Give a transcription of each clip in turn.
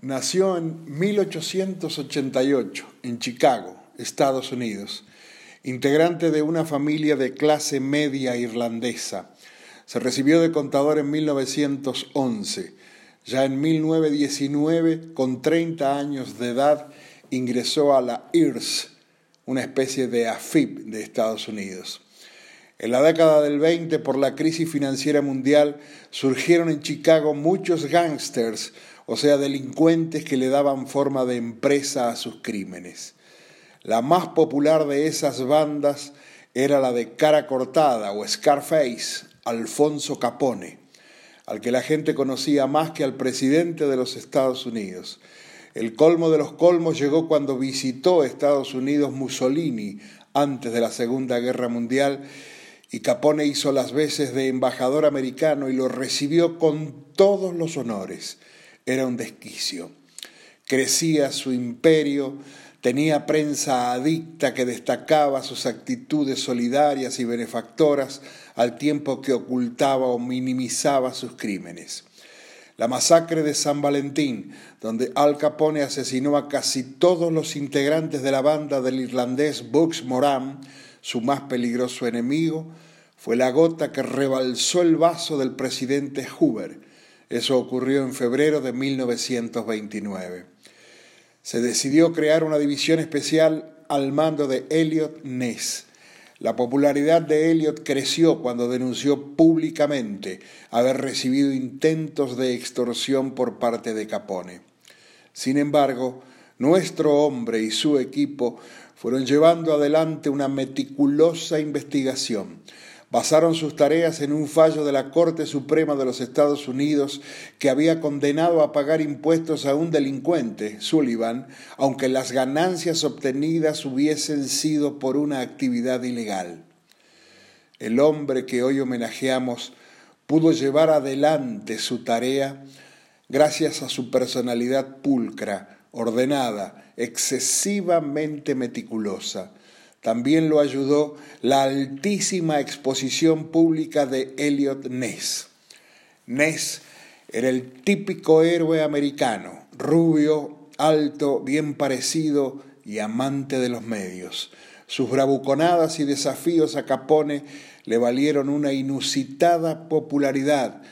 Nació en 1888 en Chicago, Estados Unidos, integrante de una familia de clase media irlandesa. Se recibió de contador en 1911. Ya en 1919, con 30 años de edad, ingresó a la IRS, una especie de AFIP de Estados Unidos. En la década del 20, por la crisis financiera mundial, surgieron en Chicago muchos gángsters, o sea, delincuentes que le daban forma de empresa a sus crímenes. La más popular de esas bandas era la de cara cortada o Scarface, Alfonso Capone, al que la gente conocía más que al presidente de los Estados Unidos. El colmo de los colmos llegó cuando visitó Estados Unidos Mussolini antes de la Segunda Guerra Mundial y Capone hizo las veces de embajador americano y lo recibió con todos los honores. Era un desquicio. Crecía su imperio, tenía prensa adicta que destacaba sus actitudes solidarias y benefactoras al tiempo que ocultaba o minimizaba sus crímenes. La masacre de San Valentín, donde Al Capone asesinó a casi todos los integrantes de la banda del irlandés Bugs Moran, su más peligroso enemigo, fue la gota que rebalsó el vaso del presidente Hoover. Eso ocurrió en febrero de 1929. Se decidió crear una división especial al mando de Elliot Ness. La popularidad de Elliot creció cuando denunció públicamente haber recibido intentos de extorsión por parte de Capone. Sin embargo, nuestro hombre y su equipo fueron llevando adelante una meticulosa investigación basaron sus tareas en un fallo de la Corte Suprema de los Estados Unidos que había condenado a pagar impuestos a un delincuente, Sullivan, aunque las ganancias obtenidas hubiesen sido por una actividad ilegal. El hombre que hoy homenajeamos pudo llevar adelante su tarea gracias a su personalidad pulcra, ordenada, excesivamente meticulosa también lo ayudó la altísima exposición pública de Elliot Ness. Ness era el típico héroe americano, rubio, alto, bien parecido y amante de los medios. Sus bravuconadas y desafíos a Capone le valieron una inusitada popularidad,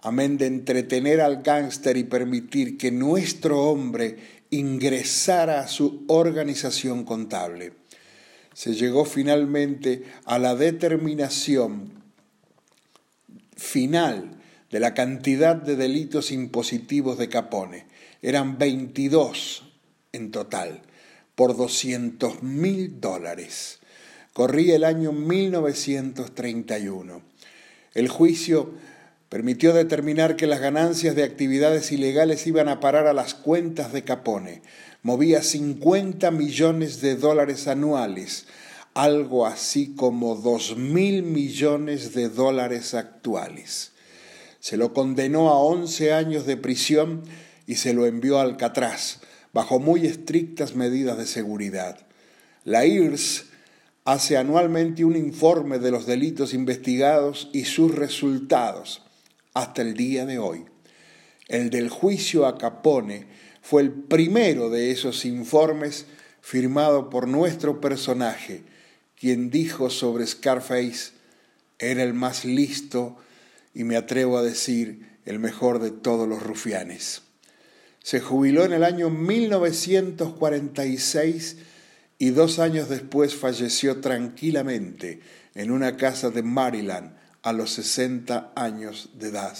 amén de entretener al gángster y permitir que nuestro hombre ingresara a su organización contable se llegó finalmente a la determinación final de la cantidad de delitos impositivos de Capone. Eran 22 en total, por 200 mil dólares. Corría el año 1931. El juicio permitió determinar que las ganancias de actividades ilegales iban a parar a las cuentas de Capone, movía 50 millones de dólares anuales, algo así como 2 mil millones de dólares actuales. Se lo condenó a 11 años de prisión y se lo envió a Alcatraz, bajo muy estrictas medidas de seguridad. La IRS hace anualmente un informe de los delitos investigados y sus resultados hasta el día de hoy. El del juicio a Capone fue el primero de esos informes firmado por nuestro personaje, quien dijo sobre Scarface, era el más listo y me atrevo a decir el mejor de todos los rufianes. Se jubiló en el año 1946 y dos años después falleció tranquilamente en una casa de Maryland a los 60 años de edad.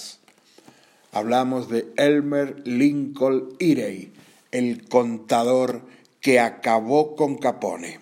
Hablamos de Elmer Lincoln Irey, el contador que acabó con Capone.